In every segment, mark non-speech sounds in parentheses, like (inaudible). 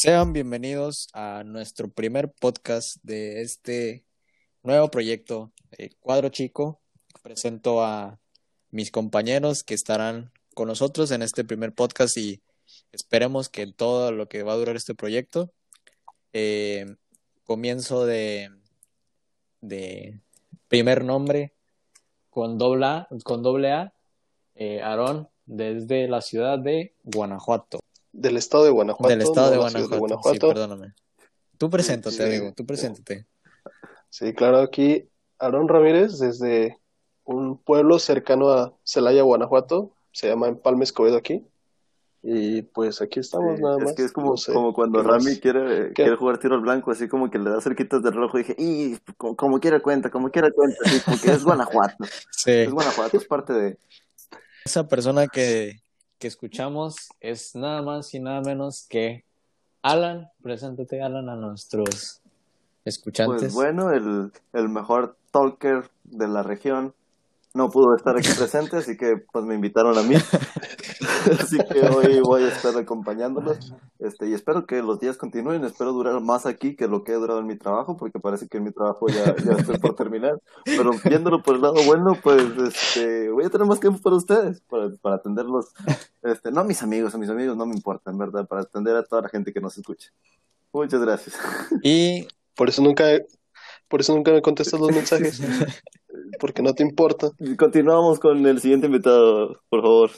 Sean bienvenidos a nuestro primer podcast de este nuevo proyecto, eh, Cuadro Chico. Presento a mis compañeros que estarán con nosotros en este primer podcast y esperemos que todo lo que va a durar este proyecto. eh, comienzo de, de primer nombre con doble A, con doble A eh, Aarón, desde la ciudad de Guanajuato. Del estado de Guanajuato. Del estado de ciudad Guanajuato. Sí, perdóname. Tú preséntate, Sí. amigo, tú preséntate. Sí, claro, aquí Aarón Ramírez desde un pueblo cercano a Celaya, Guanajuato. Se llama Empalme Escobedo aquí. Y pues aquí estamos Sí, nada es más. que es como, No sé, como cuando. Rami quiere, ¿Qué? quiere jugar tiro al blanco, así como que le da cerquitas del rojo y dije, y como, como quiera cuenta, como quiera cuenta, así como que es Guanajuato. (laughs) Sí. Es Guanajuato, es parte de... Esa persona que, que escuchamos es nada más y nada menos que Alan. Preséntate, Alan, a nuestros escuchantes. Pues bueno, el, el mejor talker de la región no pudo estar aquí presente, así que pues me invitaron a mí. (laughs) así que hoy voy a estar acompañándolos. Este, y espero que los días continúen, espero durar más aquí que lo que he durado en mi trabajo, porque parece que en mi trabajo ya, ya estoy por terminar. Pero viéndolo por el lado bueno, pues este, voy a tener más tiempo para ustedes, para, para atenderlos. Este, no a mis amigos, a mis amigos no me importa, en verdad, para atender a toda la gente que nos escucha. Muchas gracias. Y Por eso nunca, por eso nunca me contestas los (laughs) mensajes. (laughs) Porque no te importa. Continuamos con el siguiente invitado, por favor.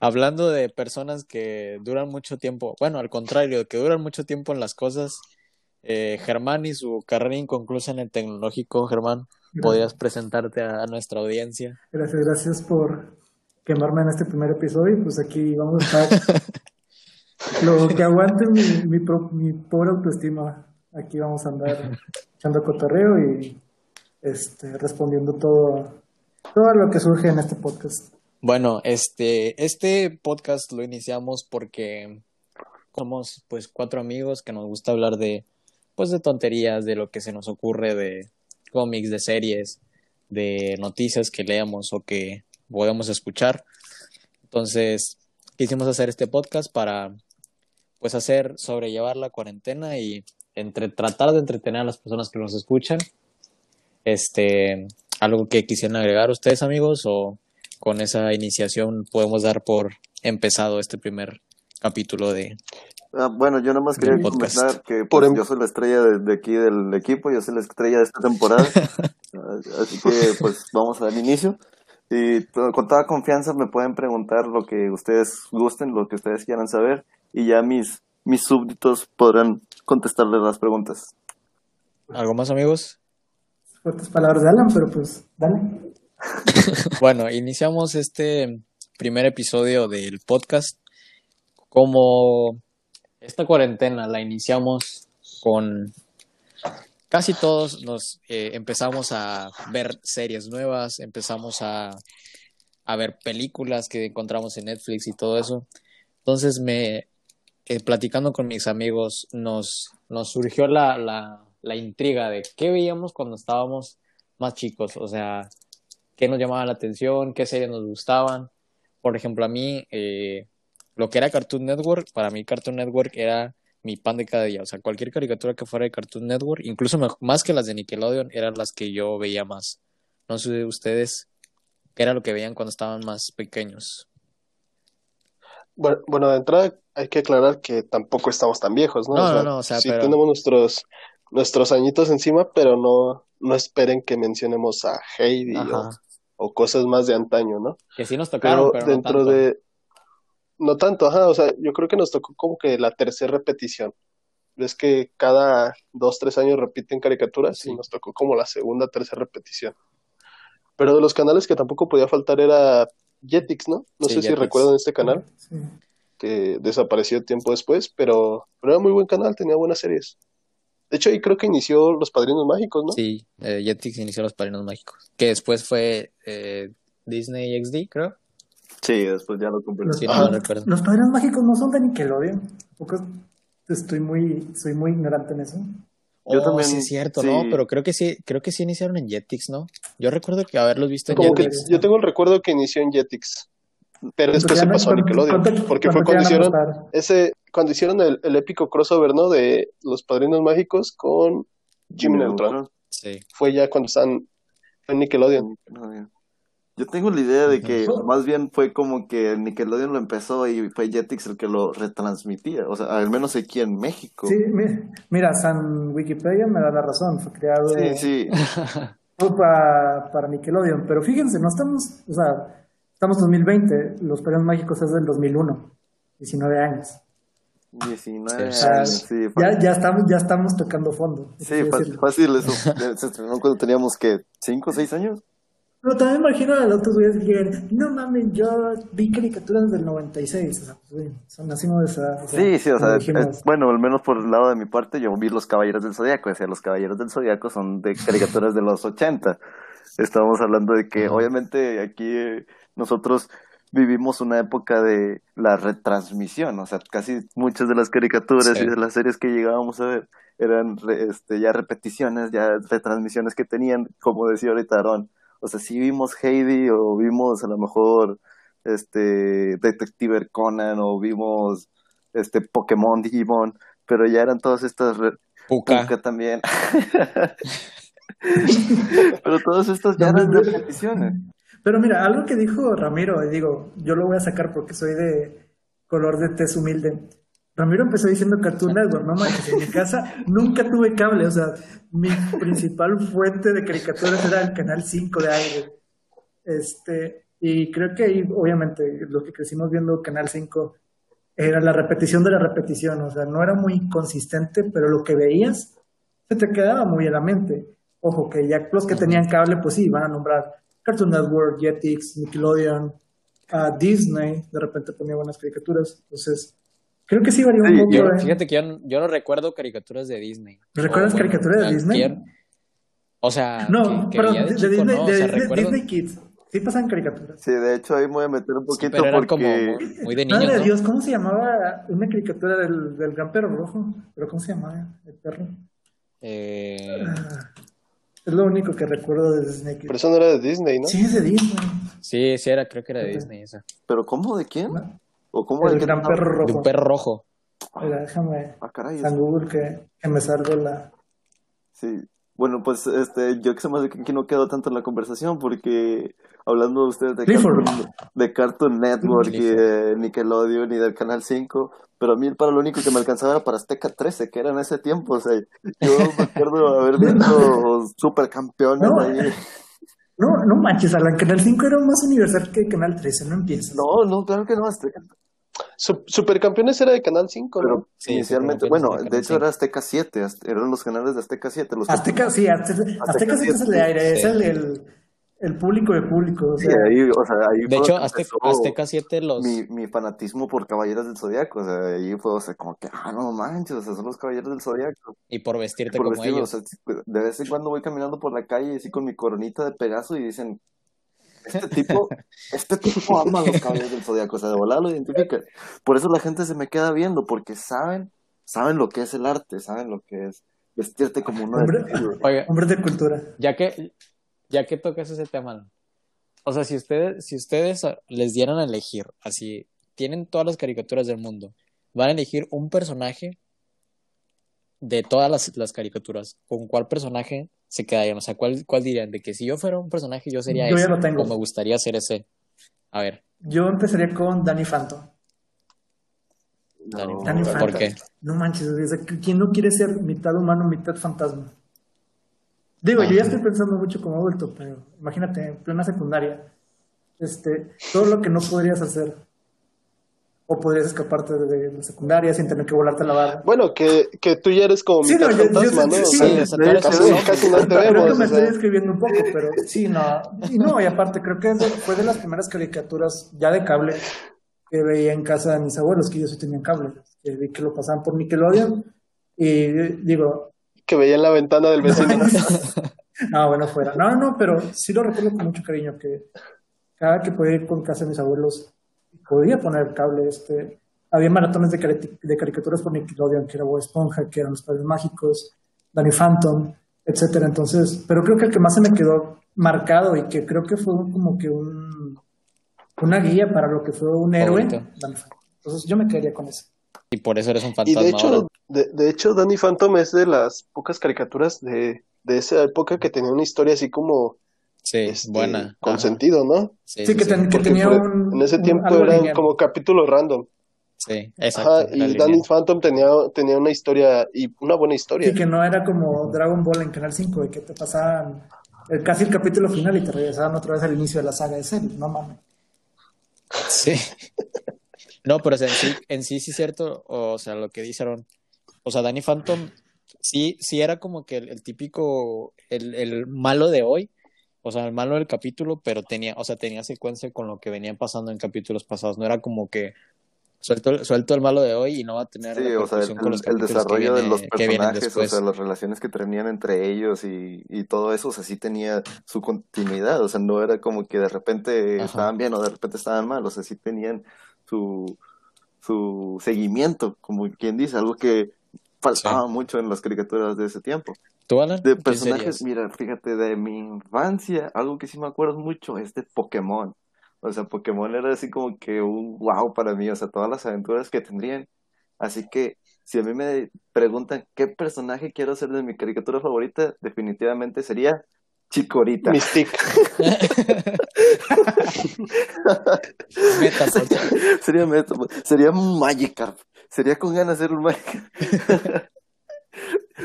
hablando de personas que duran mucho tiempo, bueno, al contrario, que duran mucho tiempo en las cosas, eh, Germán y su carrera inconclusa en el tecnológico, Germán, ¿podrías presentarte a, a nuestra audiencia? Gracias, gracias por quemarme en este primer episodio. y Pues aquí vamos a estar. (laughs) Lo que aguante mi, mi, pro- mi pobre autoestima. Aquí vamos a andar echando cotorreo y este, respondiendo todo, todo lo que surge en este podcast. Bueno, este, este podcast lo iniciamos porque somos pues cuatro amigos que nos gusta hablar de pues de tonterías, de lo que se nos ocurre, de cómics, de series, de noticias que leamos o que podemos escuchar. Entonces, quisimos hacer este podcast para pues hacer sobrellevar la cuarentena y entre tratar de entretener a las personas que nos escuchan. Este, algo que quisieran agregar ustedes, amigos, o con esa iniciación podemos dar por empezado este primer capítulo de Ah, bueno, yo nomás quería comentar que Por pues, em- yo soy la estrella de, de aquí del equipo, yo soy la estrella de esta temporada. (laughs) Ah, Así que pues vamos al inicio. Y con toda confianza me pueden preguntar lo que ustedes gusten, lo que ustedes quieran saber, y ya mis, mis súbditos podrán contestarles las preguntas. algo más, amigos. Fuertes palabras de Alan, pero pues dale. (laughs) Bueno, iniciamos este primer episodio del podcast. Como esta cuarentena la iniciamos con casi todos nos eh, empezamos a ver series nuevas, empezamos a, a ver películas que encontramos en Netflix y todo eso. Entonces me eh, platicando con mis amigos nos, nos surgió la, la, la intriga de qué veíamos cuando estábamos más chicos, o sea, qué nos llamaba la atención, qué series nos gustaban. Por ejemplo, a mí, eh, lo que era Cartoon Network, para mí Cartoon Network era mi pan de cada día. O sea, cualquier caricatura que fuera de Cartoon Network, incluso más que las de Nickelodeon, eran las que yo veía más. No sé ustedes qué era lo que veían cuando estaban más pequeños. Bueno, bueno, de entrada hay que aclarar que tampoco estamos tan viejos, ¿no? No, O sea, no, no, o sea, sí pero- tenemos nuestros, nuestros añitos encima, pero no, no esperen que mencionemos a Heidi o, cosas más de antaño, ¿no? Que sí nos tocaron, Pero pero, no dentro tanto. de... No tanto, ajá, o sea, yo creo que nos tocó como que la tercera repetición. Ves que cada dos, tres años repiten caricaturas Sí. y nos tocó como la segunda, tercera repetición. Pero de los canales que tampoco podía faltar era Jetix, ¿no? No Sí, sé si recuerdan este canal, Sí. que desapareció tiempo después, pero, pero era muy buen canal, tenía buenas series. De hecho, ahí creo que inició Los Padrinos Mágicos, ¿no? Sí, eh, Jetix inició los Padrinos Mágicos. Que después fue eh, Disney XD, creo. Sí, después ya lo compré. Los, Sí, no, padres- no recuerdo. los padrinos mágicos no son de Nickelodeon. Porque estoy muy, soy muy ignorante en eso. Yo Oh, también, sí es cierto, sí. ¿no? Pero creo que sí, creo que sí iniciaron en Jetix, ¿no? Yo recuerdo que haberlos visto en Como que Jetix. yo tengo el recuerdo que inició en Jetix, pero después se pasó a Nickelodeon, porque fue cuando hicieron ese, cuando hicieron el, el épico crossover, ¿no? De los padrinos mágicos con Jimmy Neutron. Sí. Fue ya cuando están en Nickelodeon. Nickelodeon. Yo tengo la idea de que más bien fue como que Nickelodeon lo empezó y fue Jetix el que lo retransmitía, o sea, al menos aquí en México. Sí, mi- mira, San Wikipedia me da la razón, fue creado Sí, sí. (laughs) fue para, para Nickelodeon, pero fíjense, no estamos, o sea, estamos 2020, Los Padrinos Mágicos es del 2001, 19 años. 19 Sí. años, sí. Ya, ya, estamos, ya estamos tocando fondo. Sí, decirlo. fácil eso. (laughs) Se estrenó cuando teníamos que 5 o 6 años. Pero también imagino a los otros güeyes que digan, no mames, yo vi caricaturas del 96, o sea, pues, son, nacimos de esa edad, o sea, Sí, sí, o sea, es- bueno, al menos por el lado de mi parte, yo vi Los Caballeros del Zodíaco, o sea, Los Caballeros del Zodíaco son de caricaturas de los 80. Estábamos hablando de que, obviamente, aquí eh, nosotros vivimos una época de la retransmisión, o sea, casi muchas de las caricaturas Sí. y de las series que llegábamos a ver eran re- este, ya repeticiones, ya retransmisiones que tenían, como decía ahorita Aaron. O sea, si vimos Heidi o vimos a lo mejor este Detective Conan o vimos este Pokémon, Digimon, pero ya eran todas estas Puka. Puka también. (laughs) pero todas estas ya eran repeticiones. Pero mira, algo que dijo Ramiro, y digo, yo lo voy a sacar porque soy de color de tez humilde. Ramiro empezó diciendo Cartoon Network, no manches, en mi casa nunca tuve cable, o sea, mi principal fuente de caricaturas era el canal 5 de aire. Este, y creo que ahí, obviamente, los que crecimos viendo Canal 5 era la repetición de la repetición, o sea, no era muy consistente, pero lo que veías se te quedaba muy en la mente. Ojo, que ya los que tenían cable, pues sí, van a nombrar Cartoon Network, Jetix, Nickelodeon, ah, Disney, de repente ponía buenas caricaturas. Entonces, creo que sí varía un Sí, poco. Yo, ¿eh? fíjate que yo, no- yo no recuerdo caricaturas de Disney. ¿Recuerdas O, bueno, caricaturas de Disney? O sea, No, que, que pero de, de, de chico, Disney, ¿no? O de sea, Disney- recuerdo- Disney Kids. Sí pasan caricaturas. Sí, de hecho ahí me voy a meter un Sí, poquito pero eran como porque muy, de Madre niños, de ¿no? Dios, ¿cómo se llamaba una caricatura del, del gran perro rojo? ¿Pero cómo se llamaba el perro? Eh, Ah, es lo único que recuerdo de Disney. Pero eso no era de Disney, ¿no? Sí, es de Disney. sí, sí, era, creo que era de. Disney esa. pero ¿cómo de quién? ¿no? ¿O cómo de El qué gran perro De un rojo. perro rojo. Mira, déjame Ah, caray. San Google que, que me salga la. Sí, bueno, pues este, yo que se me hace que aquí no quedó tanto en la conversación porque hablando de ustedes de. Cartoon, de Cartoon Network y de Nickelodeon y del Canal 5, pero a mí para lo único que me alcanzaba era para Azteca 13, que era en ese tiempo, o sea, yo me acuerdo haber visto supercampeones No. ahí. No, no manches, Alan. Canal 5 era más universal que Canal 13, no empieces. No, no, claro que no, Azteca, Su- Supercampeones era de Canal 5, ¿no? pero Sí, inicialmente, bueno, de hecho era Azteca 7, az- eran los canales de Azteca 7 los Azteca, sí, Azteca, Azteca sí es el de aire, es Sí. el, el, el público de público. O Sí, sea, ahí, o sea, ahí De hecho, Azteca, Azteca 7 los... mi, mi fanatismo por Caballeros del Zodiaco, o sea, ahí fue, o sea, como que, ah, no manches, o sea, son los Caballeros del Zodiaco. Y por vestirte Por como vestirlo, o ellos. sea, de vez en cuando voy caminando por la calle así con mi coronita de Pegaso y dicen, este (laughs) tipo, este tipo ama a los Caballeros del Zodiaco, o sea, de volada lo identifica. Por eso la gente se me queda viendo, porque saben, saben lo que es el arte, saben lo que es vestirte como uno de Hombre. hombres de cultura. ya que, ya que tocas ese tema, o sea, si ustedes, si ustedes les dieran a elegir, así, tienen todas las caricaturas del mundo, van a elegir un personaje de todas las, las caricaturas, ¿con cuál personaje se quedarían? O sea, ¿cuál, cuál dirían? De que si yo fuera un personaje, yo sería Yo ya ese, lo tengo. o me gustaría ser ese. A ver, Yo empezaría con Danny Phantom. Danny No, Danny ¿por Phantom. qué? No manches, ¿quién no quiere ser mitad humano, mitad fantasma? Digo, yo ya estoy pensando mucho como adulto, pero imagínate, en plena secundaria, este, todo lo que no podrías hacer, o podrías escaparte de la secundaria sin tener que volarte a la barra. Bueno, que, que tú ya eres como Sí, mitad no, yo- yo- fantasma, ¿no? O sí, o sea, casi, no te Creo vemos. que me o sea. estoy describiendo un poco, pero sí, no. Y no, y aparte, creo que fue de las primeras caricaturas ya de cable que veía en casa de mis abuelos, que ellos sí tenían cable. Que vi que lo pasaban por Nickelodeon. Y digo, que veía en la ventana del vecino. no, (laughs) bueno, fuera. No, no, pero sí lo recuerdo con mucho cariño, que cada que podía ir con casa de mis abuelos, podía poner cable. este Había maratones de, cari- de caricaturas por Nickelodeon, que era Bob Esponja, que eran Los Padres Mágicos, Danny Phantom, etcétera. Entonces, pero creo que el que más se me quedó marcado y que creo que fue como que un una guía para lo que fue un héroe, Favorito. Danny Phantom. Entonces yo me quedaría con ese. Y por eso eres un Y fantasma de hecho, de, de hecho, Danny Phantom es de las pocas caricaturas de, de esa época que tenía una historia así como Sí, este, buena. con Ajá. sentido, ¿no? Sí, Sí, sí, que, ten- tenía fue- un. en ese un- tiempo eran lineal. como capítulos random. Sí, exacto. Ajá, y. Danny Phantom tenía, tenía una historia, y una buena historia. Sí, que no era como Dragon Ball en Canal 5, de que te pasaban el- casi el capítulo final y te regresaban otra vez al inicio de la saga de series. No mames. Sí. (laughs) No, pero o sea, en sí, en sí, sí es cierto, o sea, lo que dijeron. O sea, Danny Phantom sí, sí era como que el, el típico, el, el malo de hoy, o sea, el malo del capítulo, pero tenía, o sea, tenía secuencia con lo que venían pasando en capítulos pasados. No era como que suelto, el- suelto el malo de hoy y no va a tener Sí, o sea, el, con los el desarrollo de los personajes, o sea, las relaciones que tenían entre ellos y, y todo eso, o sea, sí tenía su continuidad, o sea, no era como que de repente Ajá. estaban bien o de repente estaban mal, o sea, sí tenían su, su seguimiento, como quien dice, algo que faltaba mucho en las caricaturas de ese tiempo. ¿Tú, Alan? De ¿Quién personajes, mira, fíjate, de mi infancia, algo que sí me acuerdo mucho es de Pokémon. O sea, Pokémon era así como que un wow para mí, o sea, todas las aventuras que tendrían. Así que, si a mí me preguntan qué personaje quiero ser de mi caricatura favorita, definitivamente sería Chikorita. Mystique. (laughs) Metapod. (laughs) sería Metapod, sería un Magikarp. Sería con ganas de ser un Magikarp. (laughs)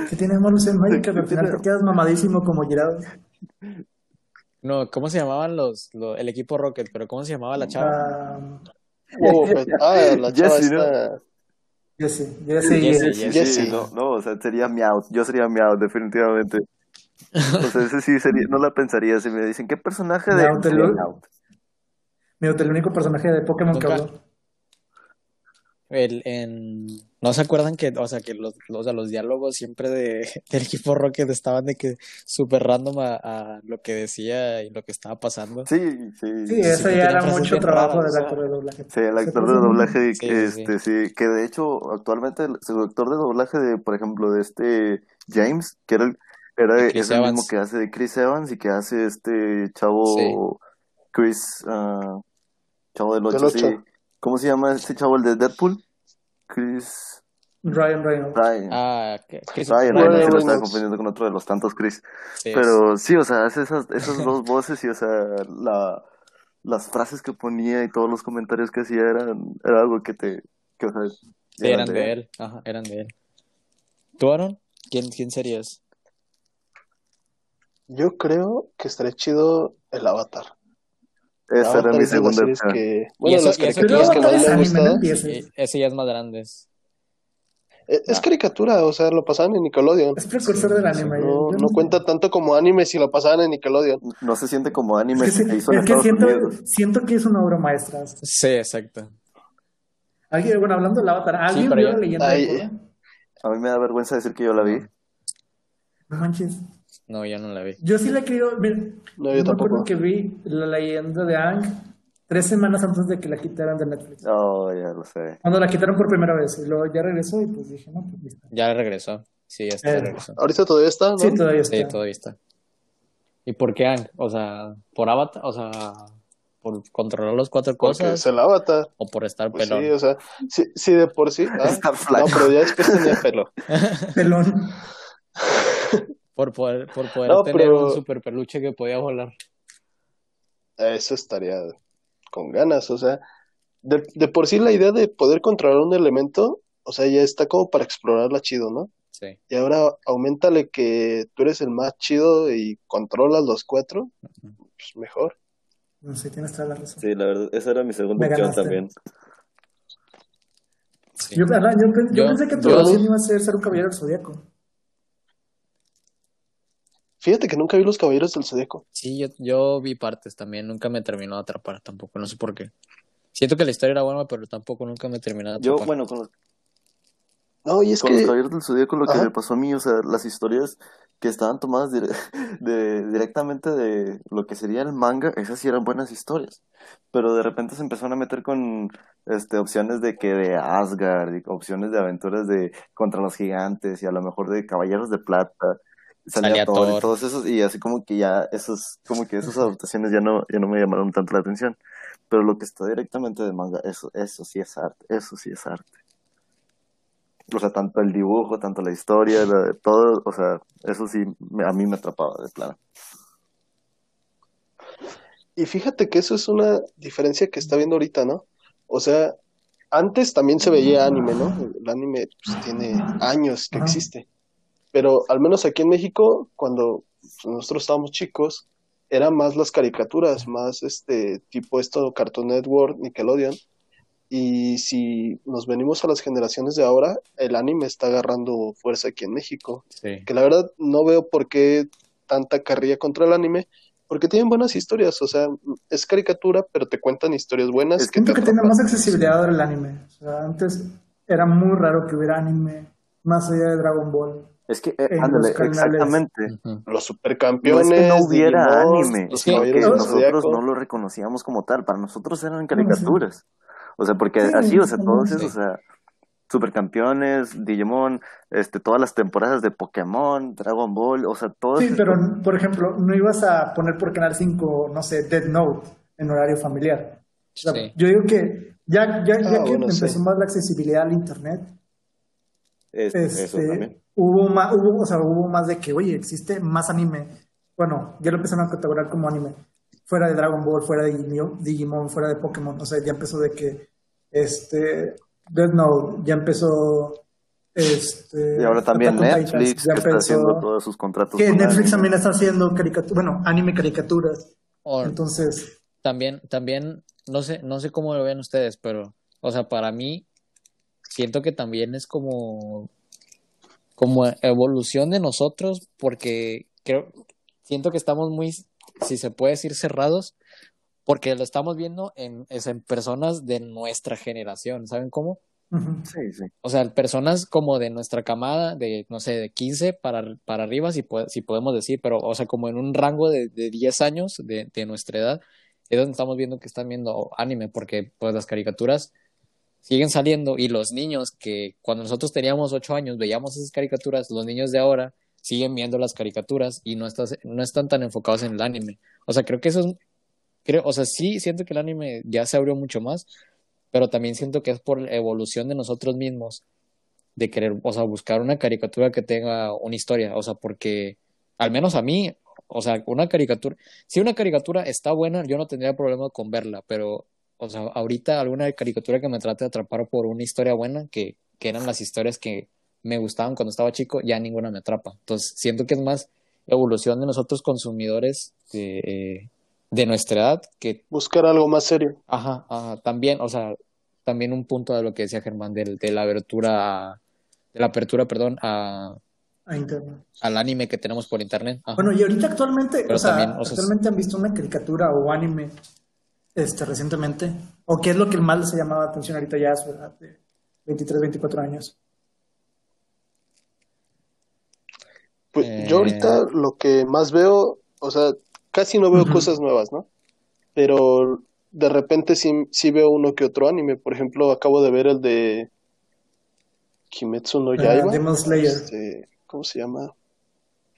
¿Qué tiene malo ser Magic? Al ¿Qué final te quedas mamadísimo como Girado. No, ¿cómo se llamaban los, los- el equipo Rocket? Pero ¿cómo se llamaba la chava? Ah, Oh, ah, la chava Jessie, ¿no? Jesse, Jesse, Jessie, Sí, Jessie. sí, no, no, o sea, sería Meowth. Yo sería Meowth, definitivamente. O sea, ese sí sería, no la pensaría. Si me dicen, ¿qué personaje de Meowth, el- Meowth? El único personaje de Pokémon que habló. El, en... ¿No se acuerdan que, o sea, que los, los, o sea, los diálogos siempre de, (laughs) del equipo Rocket estaban de que súper random a, a lo que decía y lo que estaba pasando? Sí, sí. Sí, eso que ya era mucho trabajo del actor de doblaje. Sí, el actor de doblaje, Sí, sí, este, sí, que de hecho actualmente el, su actor de doblaje de, por ejemplo, de este James, que era el, era, De Chris es el mismo que hace de Chris Evans y que hace este chavo Sí. Chris, ah, chavo del Del 8, sí. ocho. ¿Cómo se llama este chavo, el de Deadpool? Chris Ryan Reynolds. Ryan. Ah, que, que Ryan Ryan Reynolds, se lo estaba confundiendo con otro de los tantos Chris. sí, Pero sí, o sea, hace esas, esas (laughs) dos voces y, o sea, la, las frases que ponía y todos los comentarios que hacía eran, era algo que te, que, o sea, sí, eran de él. Ajá, eran de él. ¿Tú, Aaron? ¿Quién, quién serías? Yo creo que estaría chido el Avatar. Esa era mi segunda opción. que, bueno, eso- las caricaturas que más me anime, gustan. Sí, ese ya es más grande. es- Es, es Ah. caricatura, o sea, lo pasaban en Nickelodeon. Es precursor del anime. No, cuenta tanto como anime si lo pasaban en Nickelodeon. No se siente como anime Es que que, se hizo en es que siento, que es una obra maestra. Sí, exacto. Alguien, bueno, hablando del Avatar, ¿alguien pero vio la leyenda Ay, de Korra? A mí me da vergüenza decir que yo la vi. No manches. No, yo no la vi. Yo sí la he querido. Mira, No, yo me tampoco. acuerdo que vi la leyenda de Ang tres semanas antes de que la quitaran de Netflix. Oh, ya lo sé. Cuando la quitaron por primera vez. Y luego ya regresó y pues dije, no, pues listo. Ya regresó. Sí, ya está, ya Eh. regresó. Ahorita todavía está, ¿no? Sí, todavía está. Sí, todavía está. ¿Y por qué Ang? O sea, ¿por Avatar? O sea, ¿por controlar las cuatro Porque cosas? es el Avatar. ¿O por estar Pues pelón? sí, o sea, sí, sí de por sí. ah, (laughs) Estar no, pero ya después tenía pelo. (laughs) Pelón. (laughs) Por poder, por poder No, tener pero- un super peluche que podía volar. Eso estaría con ganas, o sea, de, de por sí la idea de poder controlar un elemento, o sea, ya está como para explorarla chido, ¿no? Sí. Y ahora aumentale que tú eres el más chido y controlas los cuatro, pues mejor. No sé, tienes toda la razón. Sí, la verdad, esa era mi segunda opción también. sí. Yo, yo, yo Yo- pensé que tu opción iba a ser ser un caballero del zodiaco. Fíjate que nunca vi los Caballeros del Zodíaco. Sí, yo, yo vi partes también, nunca me terminó de atrapar tampoco, no sé por qué. Siento que la historia era buena, pero tampoco nunca me terminó de Yo, atrapar. bueno, con los, No, y es con los Caballeros del Zodíaco lo que me pasó a mí, o sea, las historias que estaban tomadas (laughs) de, directamente de lo que sería el manga, esas sí eran buenas historias. Pero de repente se empezaron a meter con este opciones de que de Asgard, y opciones de aventuras de contra los gigantes y a lo mejor de Caballeros de Plata. Salía Salía Thor y todos esos, y así como que ya esos, como que esas adaptaciones ya no, ya no me llamaron tanto la atención. Pero lo que está directamente de manga, eso, eso sí es arte, eso sí es arte. o sea, tanto el dibujo, tanto la historia, la- todo, o sea, eso sí, me- a mí me atrapaba de plano. Y fíjate que eso es una diferencia que está viendo ahorita, ¿no? O sea, antes también se veía anime, ¿no? El anime pues, tiene años que existe. Pero al menos aquí en México, cuando nosotros estábamos chicos, eran más las caricaturas, más este tipo esto, Cartoon Network, Nickelodeon. Y si nos venimos a las generaciones de ahora, el anime está agarrando fuerza aquí en México. Sí. Que la verdad no veo por qué tanta carrilla contra el anime, porque tienen buenas historias, o sea, es caricatura, pero te cuentan historias buenas Es que te que tiene más accesibilidad ahora el anime. O sea, antes era muy raro que hubiera anime más allá de Dragon Ball. Es que, eh, ándale, los exactamente. Ujú. Los No supercampeones, es que no hubiera Digimon, anime, los sino que nosotros no lo reconocíamos como tal. Para nosotros eran caricaturas. O sea, porque Sí, así, o sea, todos sí. esos, o sea, supercampeones, Digimon, este, todas las temporadas de Pokémon, Dragon Ball, o sea, todo Sí, pero por ejemplo, no ibas a poner por Canal 5, no sé, Dead Note en horario familiar. O sea, Sí. Yo digo que ya, ya, ya Ah, que bueno, empezó sí. más la accesibilidad al Internet, es- eso también. este, hubo más, hubo, o sea, hubo más de que, oye, existe más anime. Bueno, ya lo empezaron a categorizar como anime. Fuera de Dragon Ball, fuera de Digimon, fuera de Pokémon. O sea, ya empezó de que, este, Death Note, ya empezó, este... Y ahora también Netflix, ya que está empezó- haciendo todos sus contratos. Que con Netflix anime. también está haciendo caricaturas, bueno, anime caricaturas. Entonces, también, también, no sé, no sé cómo lo ven ustedes, pero, o sea, para mí, siento que también es como, como evolución de nosotros, porque creo, siento que estamos muy, si se puede decir, cerrados, porque lo estamos viendo en, es en personas de nuestra generación, ¿saben cómo? Sí, sí. O sea, personas como de nuestra camada, de, no sé, de 15 para, para arriba, si, po- si podemos decir, pero, o sea, como en un rango de, de 10 años de, de nuestra edad, es donde estamos viendo que están viendo anime, porque pues las caricaturas siguen saliendo y los niños que cuando nosotros teníamos 8 años veíamos esas caricaturas, los niños de ahora siguen viendo las caricaturas y no, no están tan enfocados en el anime. O sea, creo que eso es, creo, o sea, sí siento que el anime ya se abrió mucho más, pero también siento que es por la evolución de nosotros mismos de querer, o sea, buscar una caricatura que tenga una historia, o sea, porque al menos a mí, o sea, una caricatura, si una caricatura está buena, yo no tendría problema con verla, pero, o sea, ahorita alguna caricatura que me trate de atrapar por una historia buena, que, que eran las historias que me gustaban cuando estaba chico, ya ninguna me atrapa. Entonces, siento que es más evolución de nosotros consumidores de, eh, de nuestra edad que Buscar algo más serio. Ajá, ajá, también, o sea, también un punto de lo que decía Germán, del, de la abertura, a- de la apertura, perdón, a, a internet. al anime que tenemos por internet. Ajá. Bueno, y ahorita actualmente, Pero o sea, también, o sea, actualmente han visto una caricatura o anime este recientemente, o qué es lo que más les ha llamado la atención ahorita ya a su edad de 23, 24 años. Pues Eh. yo ahorita lo que más veo, o sea, casi no veo cosas nuevas, ¿no? Pero de repente sí, sí veo uno que otro anime. Por ejemplo, acabo de ver el de Kimetsu no Ah, Yaiba. Demon Slayer. Este, ¿cómo se llama?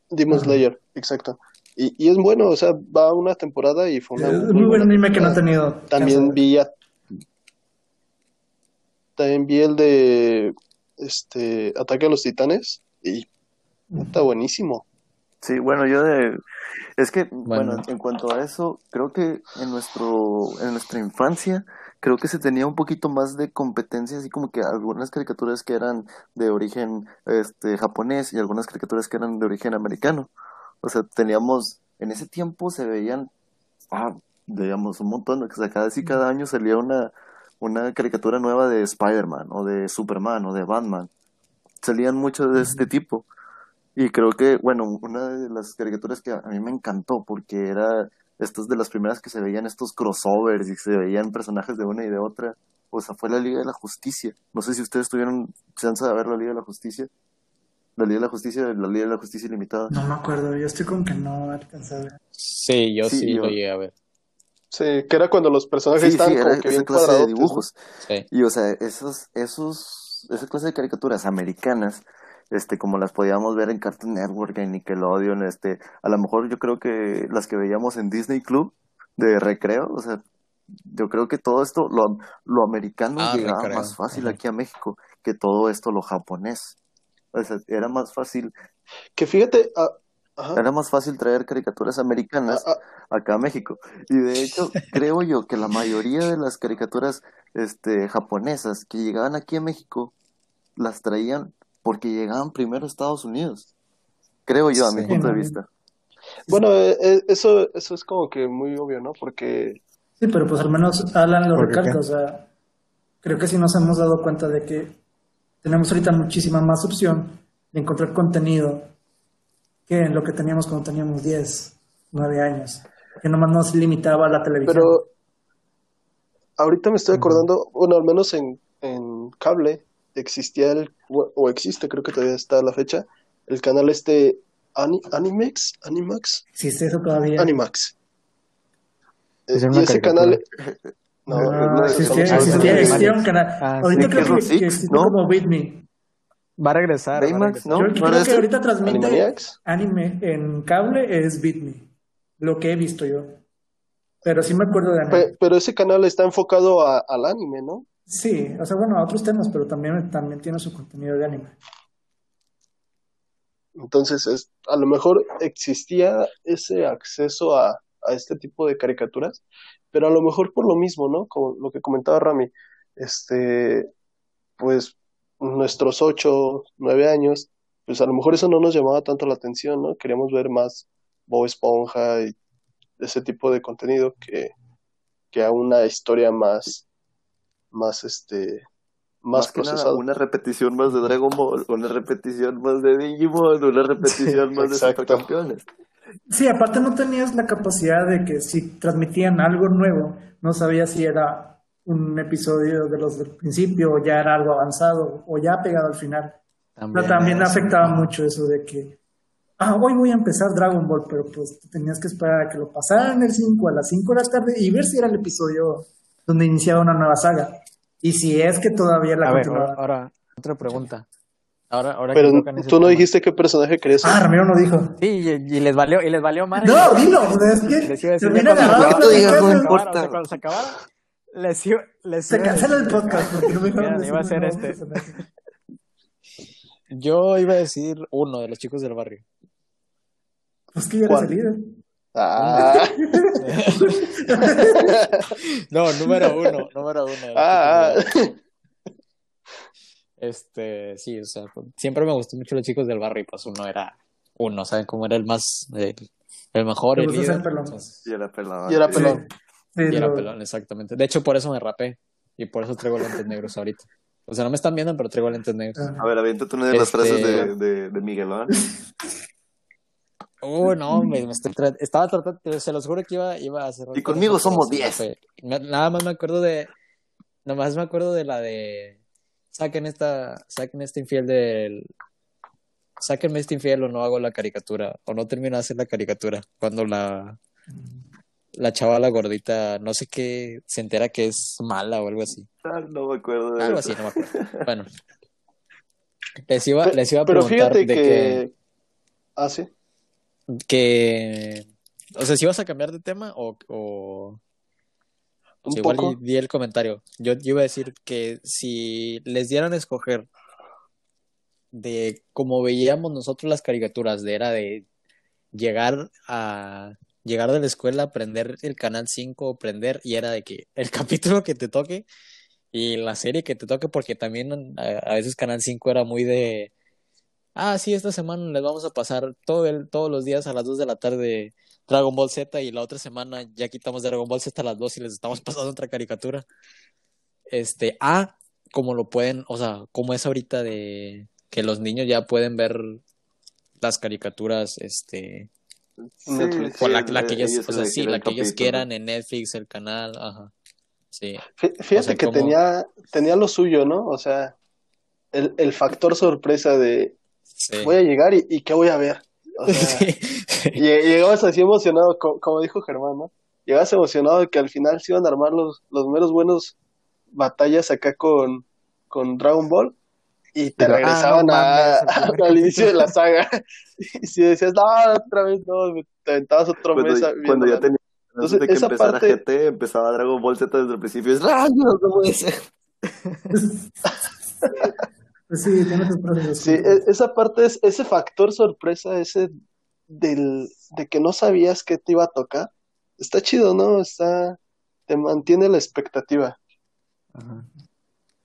Demon. Slayer, exacto. Y, y es bueno, o sea, va una temporada y fue una Es muy muy buen anime que no temporada. tenido. También vi a- también vi el de este Ataque a los Titanes y está buenísimo. Sí, bueno, yo de... Es que, bueno, Bueno. en cuanto a eso, creo que en nuestro, en nuestra infancia, creo que se tenía un poquito más de competencia, así como que algunas caricaturas que eran de origen este, japonés y algunas caricaturas que eran de origen americano. O sea, teníamos, en ese tiempo se veían, ah, veíamos un montón, o sea, cada año salía una, una caricatura nueva de Spider-Man o de Superman o de Batman. Salían muchos de este tipo. Y creo que, bueno, una de las caricaturas que a mí me encantó porque era estas de las primeras que se veían estos crossovers y se veían personajes de una y de otra, o sea, fue la Liga de la Justicia. No sé si ustedes tuvieron chance de ver la Liga de la Justicia. La Liga de la Justicia, la Liga de la Justicia Ilimitada. No me acuerdo, yo estoy como que no alcancé a ver. Sí, yo Sí, sí, yo- lo llegué a ver. Sí, que era cuando los personajes Sí, sí, estaban era como que esa bien clase de dibujos. Sí. Y o sea, esos, esos, esa clase de caricaturas americanas, este, como las podíamos ver en Cartoon Network, en Nickelodeon, este, a lo mejor yo creo que las que veíamos en Disney Club de recreo, o sea, yo creo que todo esto, lo, lo americano Ah, llegaba recreo, más fácil ajá. aquí a México, que todo esto lo japonés. O sea, era más fácil, Que fíjate, ah, ajá, era más fácil traer caricaturas americanas ah, ah, acá a México. Y de hecho, (laughs) creo yo que la mayoría de las caricaturas este, japonesas que llegaban aquí a México las traían porque llegaban primero a Estados Unidos. Creo yo, a mi punto de vista. bueno, eh, eh, eso, eso es como que muy obvio, ¿no? Porque Sí, pero pues al menos Alan lo recalca, o sea, creo que sí nos hemos dado cuenta de que tenemos ahorita muchísima más opción de encontrar contenido que en lo que teníamos cuando teníamos 10, 9 años, que nomás nos limitaba a la televisión. Pero ahorita me estoy acordando, bueno, al menos en, en cable existía el, o existe, creo que todavía está a la fecha, el canal este Ani- Animex, Animax, ¿Existe eso todavía? Animax. Eh, Es una y ese canal, no, Ah, no, existía, no, no, existía, un canal. Ah, ahorita sí, creo que existe ¿no? como Whitney. Va a regresar. Baymax. ¿no? Yo ¿No creo que ahorita transmite Animaniacs. anime en cable es Bitme, lo que he visto yo. Pero sí me acuerdo de anime. Pe- pero ese canal está enfocado a- al anime, ¿no? Sí, o sea, bueno, a otros temas, pero también, también tiene su contenido de anime. Entonces, es, a lo mejor existía ese acceso a, a este tipo de caricaturas, pero a lo mejor por lo mismo, ¿no? Como lo que comentaba Rami, este, pues nuestros ocho, nueve años, pues a lo mejor eso no nos llamaba tanto la atención, ¿no? Queríamos ver más Bob Esponja y ese tipo de contenido que, que a una historia más, más, este, más Más que nada, procesada. una repetición más de Dragon Ball, una repetición más de Digimon, una repetición más de exacto. Supercampeones. Sí, aparte no tenías la capacidad de que si transmitían algo nuevo, no sabías si era un episodio de los del principio o ya era algo avanzado o ya pegado al final. Pero también afectaba mucho eso de que, ah, hoy voy a empezar Dragon Ball, pero pues tenías que esperar a que lo pasaran el 5 a las 5 de la tarde y ver si era el episodio donde iniciaba una nueva saga. Y si es que todavía la A ver, ahora, otra pregunta. Ahora, ahora Pero que tú no dijiste qué personaje querías ser. Ah, Ramiro no dijo. Sí, y, y les valió, y les valió madre. No, dilo, es que termina agarrado digas, no se importa. acabara, o sea, cuando se acabara, les iba, les Se iba cancela el podcast porque no me dejaron Mira, decir iba a ser este. Yo iba a decir uno de los chicos del barrio. Pues que ya era salido. Ah, (laughs) No, número uno, número uno. ah. Este, sí, o sea, pues, siempre me gustó mucho los chicos del barrio y pues uno era uno, ¿saben? Como era el más, el, el mejor, el líder. ser pelón. entonces, Y era era pelón. Sí, y era pelón, exactamente. De hecho, por eso me rapé y por eso traigo lentes negros ahorita. O sea, no me están viendo, pero traigo lentes negros. A ver, aviéntate una de las Este- frases de, de, de Miguelón. Oh, no, me, me estoy tra- estaba tratando, se los juro que iba, iba a hacer. Y conmigo somos 10. Nada más me acuerdo de, nada más me acuerdo de la de, saquen esta, saquen este infiel del, sáquenme este infiel o no hago la caricatura, o no termino de hacer la caricatura, cuando la, la chavala gordita, no sé qué, se entera que es mala o algo así, Ah, No me acuerdo de algo eso. así, no me acuerdo. Bueno, les iba, Pe- les iba a Pero preguntar fíjate de que... que Ah, sí. que o sea, si vas a cambiar de tema o, o Un sí, igual poco. di el comentario. Yo, yo iba a decir que si les dieran a escoger de cómo veíamos nosotros las caricaturas, de era de llegar a llegar de la escuela, prender el canal 5, prender y era de que el (laughs) capítulo que te toque y la serie que te toque porque también a, a veces canal 5 era muy de ah, sí, esta semana les vamos a pasar todo el, todos los días a las 2 de la tarde Dragon Ball Z y la otra semana ya quitamos Dragon Ball Z a las 2 y les estamos (laughs) pasando otra caricatura. Este, A, como lo pueden, o sea, como es ahorita de que los niños ya pueden ver las caricaturas, este, Netflix. o la, sí, la que ellos, ellos o sea, sí, la que ellos quieran en Netflix, el canal, ajá. Sí, Fí- Fíjate O sea, que como- tenía, tenía lo suyo, ¿no? O sea, el, el factor sorpresa de sí. voy a llegar y, y ¿qué voy a ver? O (laughs) sea, Sí. lle- llegabas así emocionado, co- como, dijo Germán, ¿no? Llegabas emocionado de que al final se iban a armar los, los meros buenos batallas acá con, con Dragon Ball y te Pero, ah, regresaban no a- mames, el (laughs) primer al inicio de la saga. (laughs) Y si decías, no, otra vez no, te aventabas otro Cuando, mes cuando ya viéndola. tenía Entonces, antes de que esa empezara parte- GT, empezaba Dragon Ball Z desde el principio. Es rayos, no puede ser. Pues sí, tiene sus pros y sus Sí, contras. e- esa parte es ese factor sorpresa, ese del de que no sabías que te iba a tocar. Está chido, ¿no? Está te mantiene la expectativa. Ajá.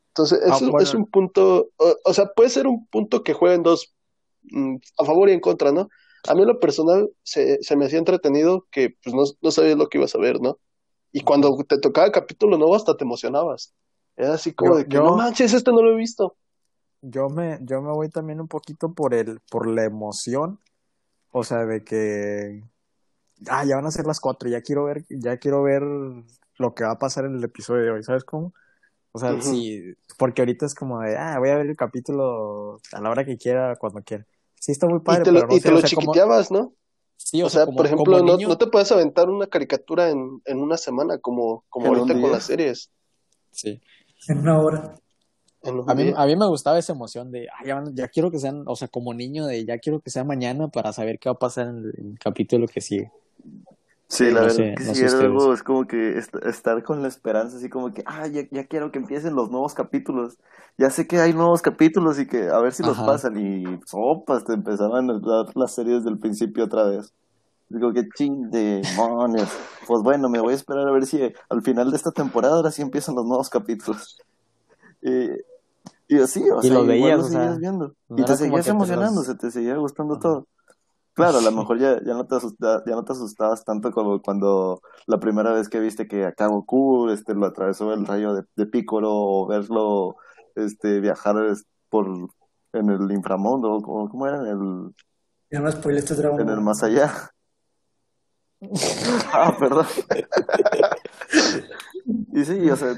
Entonces, Ah, eso bueno. es un punto, o, o sea, puede ser un punto que jueguen dos, mm, a favor y en contra, ¿no? A mí en lo personal se, se me hacía entretenido que pues no, no sabías lo que ibas a ver, ¿no? Y cuando te tocaba el capítulo nuevo hasta te emocionabas. Era así como Yo- de que, yo- no manches, este no lo he visto. Yo me, yo me voy también un poquito por el, por la emoción, o sea, de que, ah, ya van a ser las cuatro, ya quiero ver, ya quiero ver lo que va a pasar en el episodio de hoy, ¿sabes cómo? O sea, sí, porque ahorita es como de, ah, voy a ver el capítulo a la hora que quiera, cuando quiera. Sí, está muy padre, y te lo, pero no y sé, te lo o sea, como- chiquiteabas, ¿no? sí, O sea, como- por ejemplo, como no, niño- no te puedes aventar una caricatura en, en una semana como, como ahorita con las series. sí. En una hora. En A mí, a mí me gustaba esa emoción de, ah, ya, quiero que sean, o sea, como niño de, ya quiero que sea mañana para saber qué va a pasar en el, en el capítulo que sigue. Sí, la no verdad sé- que no sí ustedes. algo, es como que est- estar con la esperanza, así como que, ah, ya, ya quiero que empiecen los nuevos capítulos. Ya sé que hay nuevos capítulos y que a ver si los pasan y sopas, te empezaban a dar las series del principio otra vez. Digo, que ching demonios. Pues bueno, me voy a esperar a ver si al final de esta temporada ahora sí empiezan los nuevos capítulos. Y, y así, o Y sea, lo igual veías, lo o sea, seguías viendo. no y te seguías que te emocionando, los- se te seguía gustando Ajá. todo. Claro, a lo mejor ya, ya, no te asusta- ya no te asustabas tanto como cuando la primera vez que viste que acá Goku este, lo atravesó el rayo de, de Piccolo o verlo este, viajar por en el inframundo, o como- ¿cómo era? En el, Ya no spoileaste Dragon en el más allá. (laughs) ah, perdón. (laughs) y sí, o sea,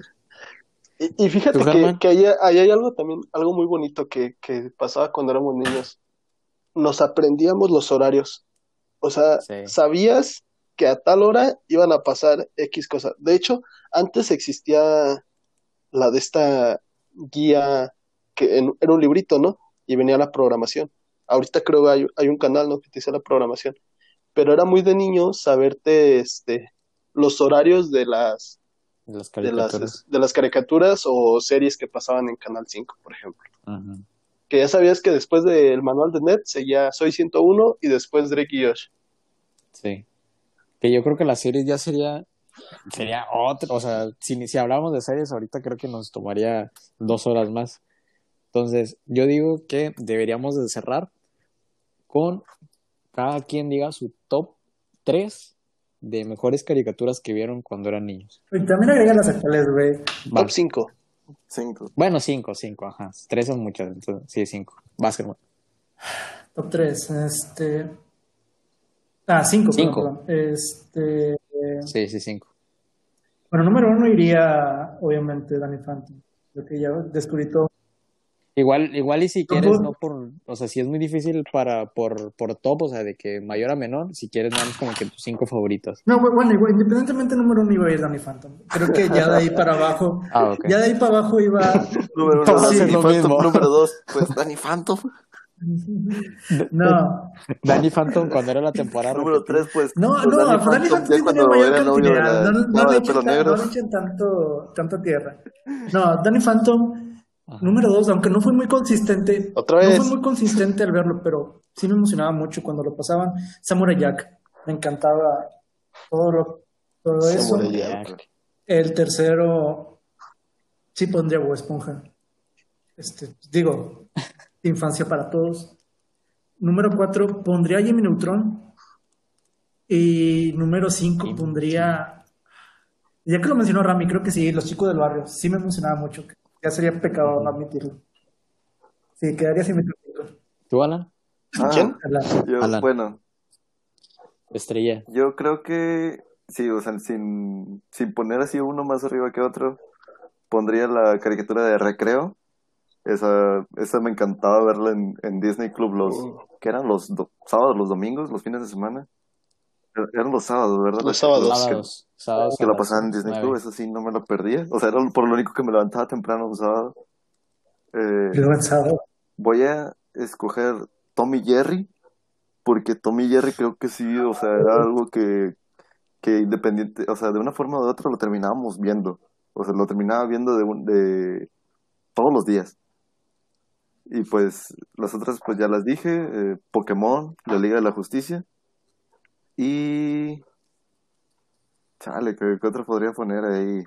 Y, y fíjate ¿Tú, que, que ahí, ahí hay algo también, algo muy bonito que, que pasaba cuando éramos niños. Nos aprendíamos los horarios. O sea, Sí. sabías que a tal hora iban a pasar X cosas. De hecho, antes existía la de esta guía que en- era un librito, ¿no? Y venía la programación. Ahorita creo que hay, hay un canal, ¿no? Que te dice la programación. Pero era muy de niño saberte este, los horarios de las, de las de las, caricaturas. de las caricaturas o series que pasaban en Canal 5, por ejemplo. Ajá. Que ya sabías que después del manual de Net seguía Soy 101 y después Drake y Josh. Sí. Que yo creo que la serie ya sería, sería otra, o sea, si, si hablamos de series ahorita creo que nos tomaría dos horas más. Entonces, yo digo que deberíamos de cerrar con cada quien diga su top 3 de mejores caricaturas que vieron cuando eran niños. Y también agrega las actuales, güey. Top 5. cinco. Bueno, 5, 5, ajá. 3 son muchas, entonces sí, 5. Vas, Germán. Top 3. Este. Ah, 5. Cinco. Este. Sí, sí, 5. Bueno, número uno iría, obviamente, Danny Phantom. Creo que ya descubrí todo. Igual, igual y si quieres, no por, o sea, si es muy difícil para, por, por top, o sea, de que mayor a menor, si quieres, damos como que tus cinco favoritos. No, bu- bueno, igual, independientemente número uno iba a ir Danny Phantom. Creo que ya de ahí para abajo. (laughs) Ah, ok. Ya de ahí para abajo iba. (laughs) Número uno, Danny Phantom. mismo. Número dos, pues Danny Phantom. (laughs) No, Danny Phantom cuando era la temporada. Número repetida. tres, pues. no, pues, no, Danny Danny Phantom, sí tenía cuando mayor No, no, negro. no le tanto, tanta tierra. No, Danny Phantom, número dos, aunque no fue muy consistente. Otra vez. No fue muy consistente al verlo, pero sí me emocionaba mucho cuando lo pasaban. Samurai Jack. Me encantaba todo, lo, todo eso. Samurai Jack. El tercero, sí pondría Bob Esponja. Este, digo, (laughs) infancia para todos. Número cuatro, pondría Jimmy Neutron. Y número cinco, pondría. Ya que lo mencionó Rami, creo que sí, Los Chicos del Barrio. Sí me emocionaba mucho. Ya sería pecado no admitirlo. Sí, quedaría sin mi top ¿Tú, Alan? Ah, ¿Quién? cinco. yo, Alan. bueno, Estrella. yo creo que sí, o sea, sin, sin poner así uno más arriba que otro, pondría la caricatura de Recreo. Esa, esa me encantaba verla en, en Disney Club los, ¿qué eran? Los do- sábados, los domingos, los fines de semana. Er- Eran los sábados, ¿verdad? Los sábados. que- Sábados. Sábados. que la las pasaban en Disney. Club, eso sí, no me lo perdía. O sea, era por lo único que me levantaba temprano un sábado. Eh, avanzado. voy a escoger Tommy Jerry, porque Tommy Jerry creo que sí, o sea, era algo que, que independiente, o sea, de una forma o de otra lo terminábamos viendo. O sea, lo terminaba viendo de, un- de todos los días. Y pues las otras pues ya las dije, eh, Pokémon, la Liga de la Justicia. Y... Chale, ¿qué, qué otro podría poner ahí?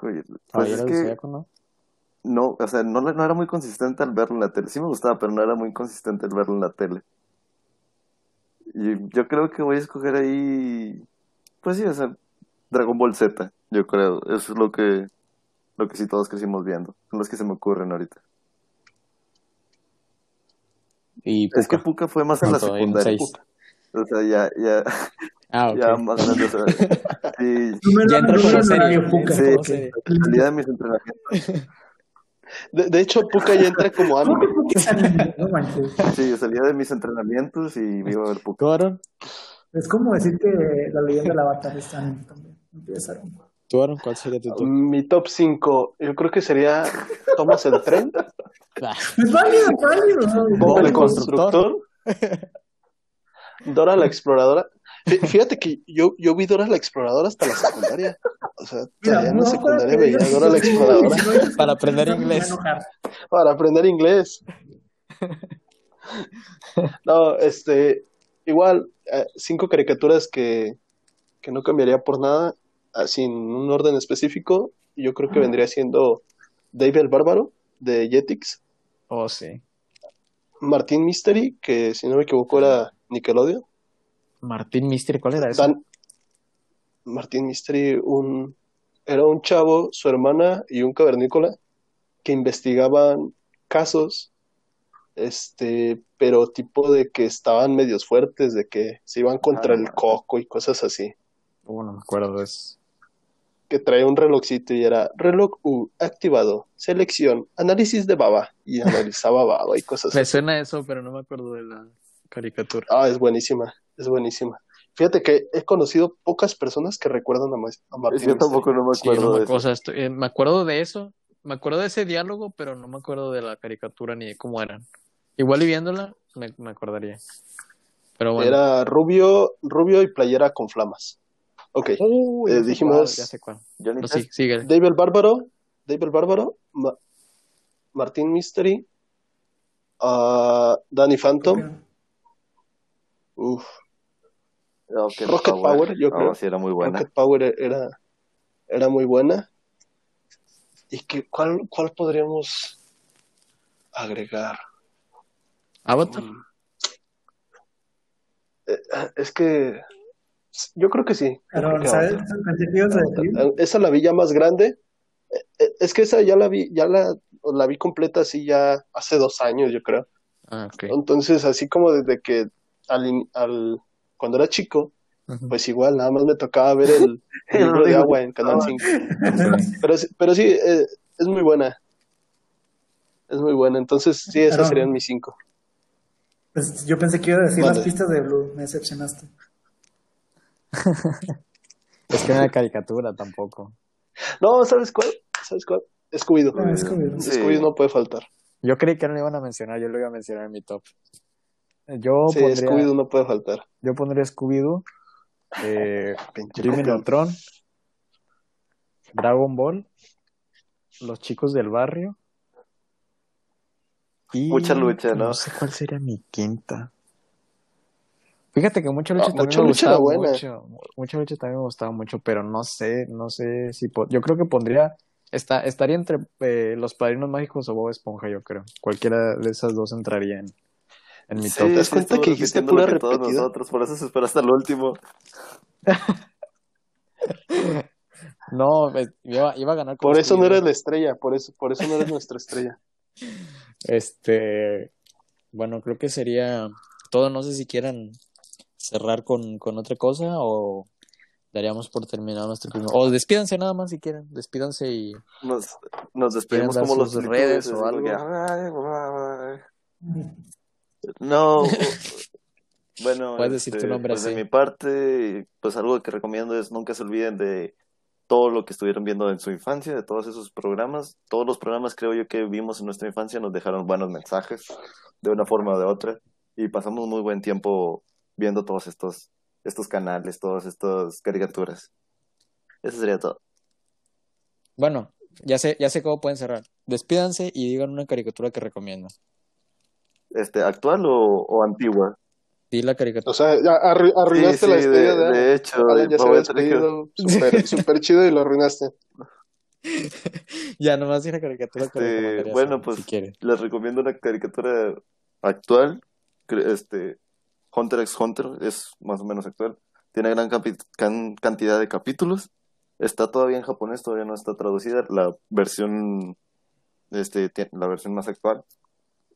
Pues Caballero es que ¿no? no, o sea, no, no era muy consistente al verlo en la tele. Sí me gustaba, pero no era muy consistente al verlo en la tele. Y yo creo que voy a escoger ahí, pues sí, o sea, Dragon Ball Z, yo creo. Eso es lo que, lo que sí todos crecimos viendo. Son los que se me ocurren ahorita. Y Es que. Puka fue más en la secundaria. O sea, ya, ya, Ah, (laughs) ok. ya más grande. O sea, sí, Ya en ya Puca. entra Sí, serie. salía de mis entrenamientos. De, de hecho, Puka ya entra como manches. Sí, yo salía de mis entrenamientos y me iba a ver Puka. ¿Tú, Aaron? Es como decir que la leyenda del avatar es anime también. Empezaron. ¿Tú, Aaron? ¿Cuál sería tu top? Mi top 5, yo creo que sería Tomas el tren, Es válido, es válido. Bob Bob el el constructor, Dora la (laughs) exploradora. Fí- Fíjate que yo, yo vi Dora la exploradora hasta la secundaria. O sea, todavía en la no, secundaria veía Dora la exploradora Para aprender inglés. para aprender inglés. (laughs) No, este, igual, eh, cinco caricaturas que, que no cambiaría por nada, ah, sin un orden específico. Yo creo que vendría siendo Dave el Bárbaro de Jetix, Oh, sí. Martín Mystery, que si no me equivoco era Nickelodeon, Martín Mystery, ¿cuál era eso? Dan Martín Mystery, un, era un chavo, su hermana y un cavernícola que investigaban casos, este, pero tipo de que estaban medios fuertes, de que se iban contra Ah. el coco y cosas así. Oh, no me acuerdo eso. Que traía un relojcito y era reloj U activado, selección, análisis de baba y analizaba baba y cosas Me así. suena eso, pero no me acuerdo de la caricatura. Ah, es buenísima, es buenísima. Fíjate que he conocido pocas personas que recuerdan a, Ma- a Martín Yo tampoco no me Sí, no acuerdo me, de o eso. sea, estoy- eh, me acuerdo de eso, me acuerdo de ese diálogo, pero no me acuerdo de la caricatura ni de cómo eran. Igual y viéndola, me, me acordaría. Pero bueno. Era rubio, rubio y playera con flamas. Ok. Eh, dijimos- cuál, ya sé cuál. No, sí, sigue. Dave el Bárbaro, Dave el Bárbaro, Ma- Martín Mystery, ah, Danny Phantom, uf, Rocket, Rocket Power, yo No, creo. sí, era muy buena. Rocket Power era, era muy buena. ¿Y qué, cuál, cuál podríamos agregar? Avatar. Mm. Eh, es que yo creo que sí. yo Pero, creo que ¿sabes? Avatar. Pensé que ibas a decir. Esa la vi ya más grande. Eh, eh, Es que esa ya la vi, ya la, la vi completa así ya hace dos años, yo creo. Ah. Entonces, así como desde que al, cuando era chico, pues igual nada más me tocaba ver el, (laughs) el libro de agua en Canal Ah. 5. Pero, sí- pero sí, eh, es muy buena. Es muy buena. Entonces, sí, esas Pero- serían mis cinco. Pues yo pensé que iba a decir Mande. las pistas de Blue. Me decepcionaste. (laughs) Es que no era caricatura tampoco. No, ¿sabes cuál? ¿Sabes cuál? Scooby-Doo. No, Sí. Scooby-Doo no puede faltar. Yo creí que no lo iban a mencionar, yo lo iba a mencionar en mi top. Yo Sí, pondría, Scooby-Doo no puede faltar. yo pondría Scooby-Doo, eh, (laughs) Jimmy. Neutron, Dragon Ball, Los Chicos del Barrio y... Mucha lucha, ¿no? No sé cuál sería mi quinta. Fíjate que Mucha Lucha Ah, también Mucha me Lucha gustaba mucho. Mucha Lucha también me gustaba mucho, pero no sé, no sé si... Yo creo que pondría... Está, estaría entre eh, Los Padrinos Mágicos o Bob Esponja, yo creo. Cualquiera de esas dos entraría en, en mi Sí, top. ¿Te das sí, cuenta que dijiste pura que todos repetida? nosotros, por eso se espera hasta el último. (laughs) No, pues, iba, iba a ganar con Por eso no eres la estrella, por eso, por eso no eres nuestra estrella. (laughs) Este, bueno, creo que sería todo. No sé si quieran cerrar con, con otra cosa o daríamos por terminado nuestro primer. O despídanse nada más si quieren. Despídanse y. Nos, nos despedimos como los sus redes o algo? No. (laughs) Bueno, Puedes decir tu este, nombre pues así. de mi parte, pues algo que recomiendo es nunca se olviden de todo lo que estuvieron viendo en su infancia, de todos esos programas. Todos los programas creo yo que vimos en nuestra infancia nos dejaron buenos mensajes de una forma o de otra y pasamos muy buen tiempo viendo todos estos estos canales, todas estas caricaturas. Eso sería todo. Bueno, Ya sé, ya sé cómo pueden cerrar. Despídanse y digan una caricatura que recomiendan. Este, ¿actual o, o antigua? Di la caricatura. O sea, ya arru- arruinaste Sí, la sí, despedida de, de, de hecho, ya se había despedido súper súper (laughs) chido y lo arruinaste. (laughs) Ya, nomás di la caricatura Este, bueno, pues si les recomiendo una caricatura actual. cre- Este, Hunter x Hunter es más o menos actual. Tiene gran can- cantidad de capítulos. Está todavía en japonés, todavía no está traducida. La versión, este, la versión más actual.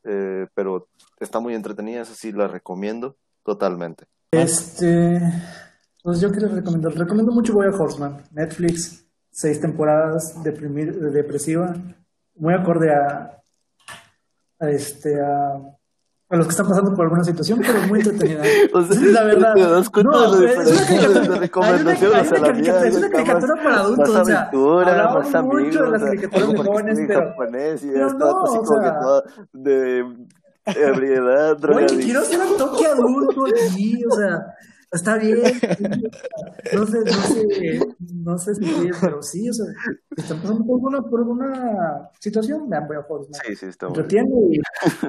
Eh, pero está muy entretenida, esa sí la recomiendo totalmente. Este, pues yo quiero recomendar, recomiendo mucho Boya Horseman, Netflix, seis temporadas, deprimir, depresiva, muy acorde a, a este, a, a los que están pasando por alguna situación, pero muy entretenida. (laughs) O sea, la verdad. ¿te das cuenta No, de la es una caricatura- (laughs) una- una caricatura- es una está más- caricatura para adultos, más o sea, aventura, mucho de las caricaturas de (laughs) jóvenes, pero- japonés y pero está no, así o como que sea- toda de ebriedad, Oye, drogadicción. quiero hacer un toque adulto aquí, o sea, está bien. No sé, no sé, no sé si bien, pero sí, o sea, están pasando por alguna, por alguna situación, vean, voy a jugar. Sí, sí, está bueno. Entretiene y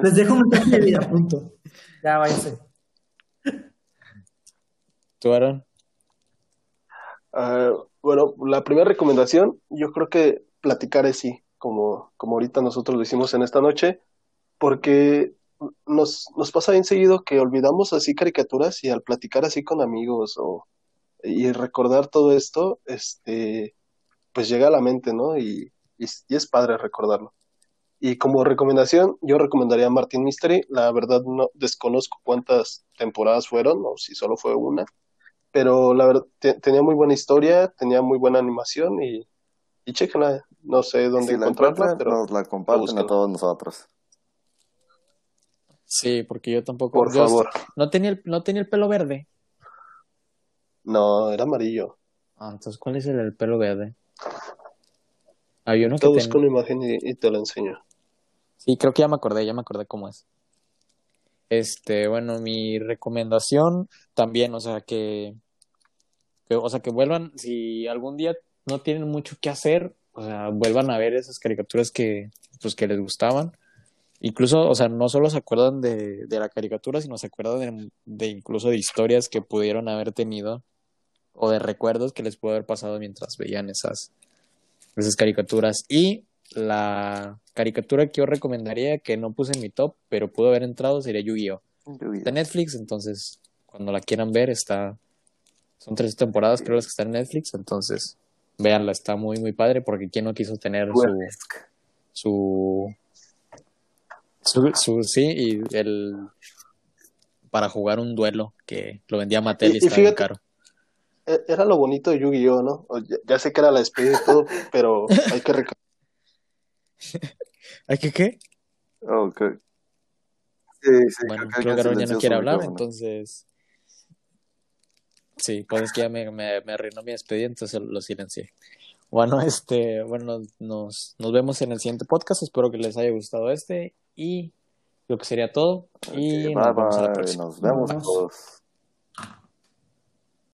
les dejo un mensaje de vida, punto. Ya váyanse. ¿Tú, Aaron? Ah, bueno, la primera recomendación, yo creo que platicar es sí, como, como ahorita nosotros lo hicimos en esta noche, porque nos, nos pasa bien seguido que olvidamos así caricaturas y al platicar así con amigos o, y recordar todo esto, este, pues llega a la mente, ¿no? Y, y, y es padre recordarlo. Y como recomendación, yo recomendaría Martin Mystery. La verdad no desconozco cuántas temporadas fueron o si solo fue una, pero la verdad te- tenía muy buena historia, tenía muy buena animación y, y chéquenla. No sé dónde Si encontrarla, pero nos la comparten a todos nosotros. Sí, porque yo tampoco. por yo favor. No tenía, el, no tenía el pelo verde. No, era amarillo. Ah, entonces, ¿cuál es el del pelo verde? Había uno Te que busco una imagen y, y te la enseño. Sí, creo que ya me acordé, ya me acordé cómo es. Este, bueno, mi recomendación también, o sea, que, que, o sea, que vuelvan, si algún día no tienen mucho que hacer, o sea, vuelvan a ver esas caricaturas que, pues, que les gustaban. Incluso, o sea, no solo se acuerdan de, de la caricatura, sino se acuerdan de, de incluso de historias que pudieron haber tenido o de recuerdos que les pudo haber pasado mientras veían esas, esas caricaturas. Y la caricatura que yo recomendaría, que no puse en mi top, pero pudo haber entrado, sería Yu-Gi-Oh! En Netflix, entonces cuando la quieran ver, está. Son tres temporadas, creo, las que están en Netflix, entonces véanla, está muy, muy padre, porque quien no quiso tener su. su. Su, su- sí, y el. para jugar un duelo que lo vendía Mattel y, Y- estaba fíjate- caro. E- Era lo bonito de Yu-Gi-Oh, ¿no? Ya, ya sé que era la despedida y todo, (laughs) pero hay que recordar. ¿Ay, qué qué? Ok. Sí, sí, Bueno, creo que creo que ya no quiere hablar, entonces. Sí, pues es que ya me, me, me arruinó mi despedida, entonces lo silencié. Bueno, este, bueno, nos, nos vemos en el siguiente podcast. Espero que les haya gustado este y lo que sería todo. Y nos bye, vemos a la bye, próxima. Nos vemos Nos vemos. todos.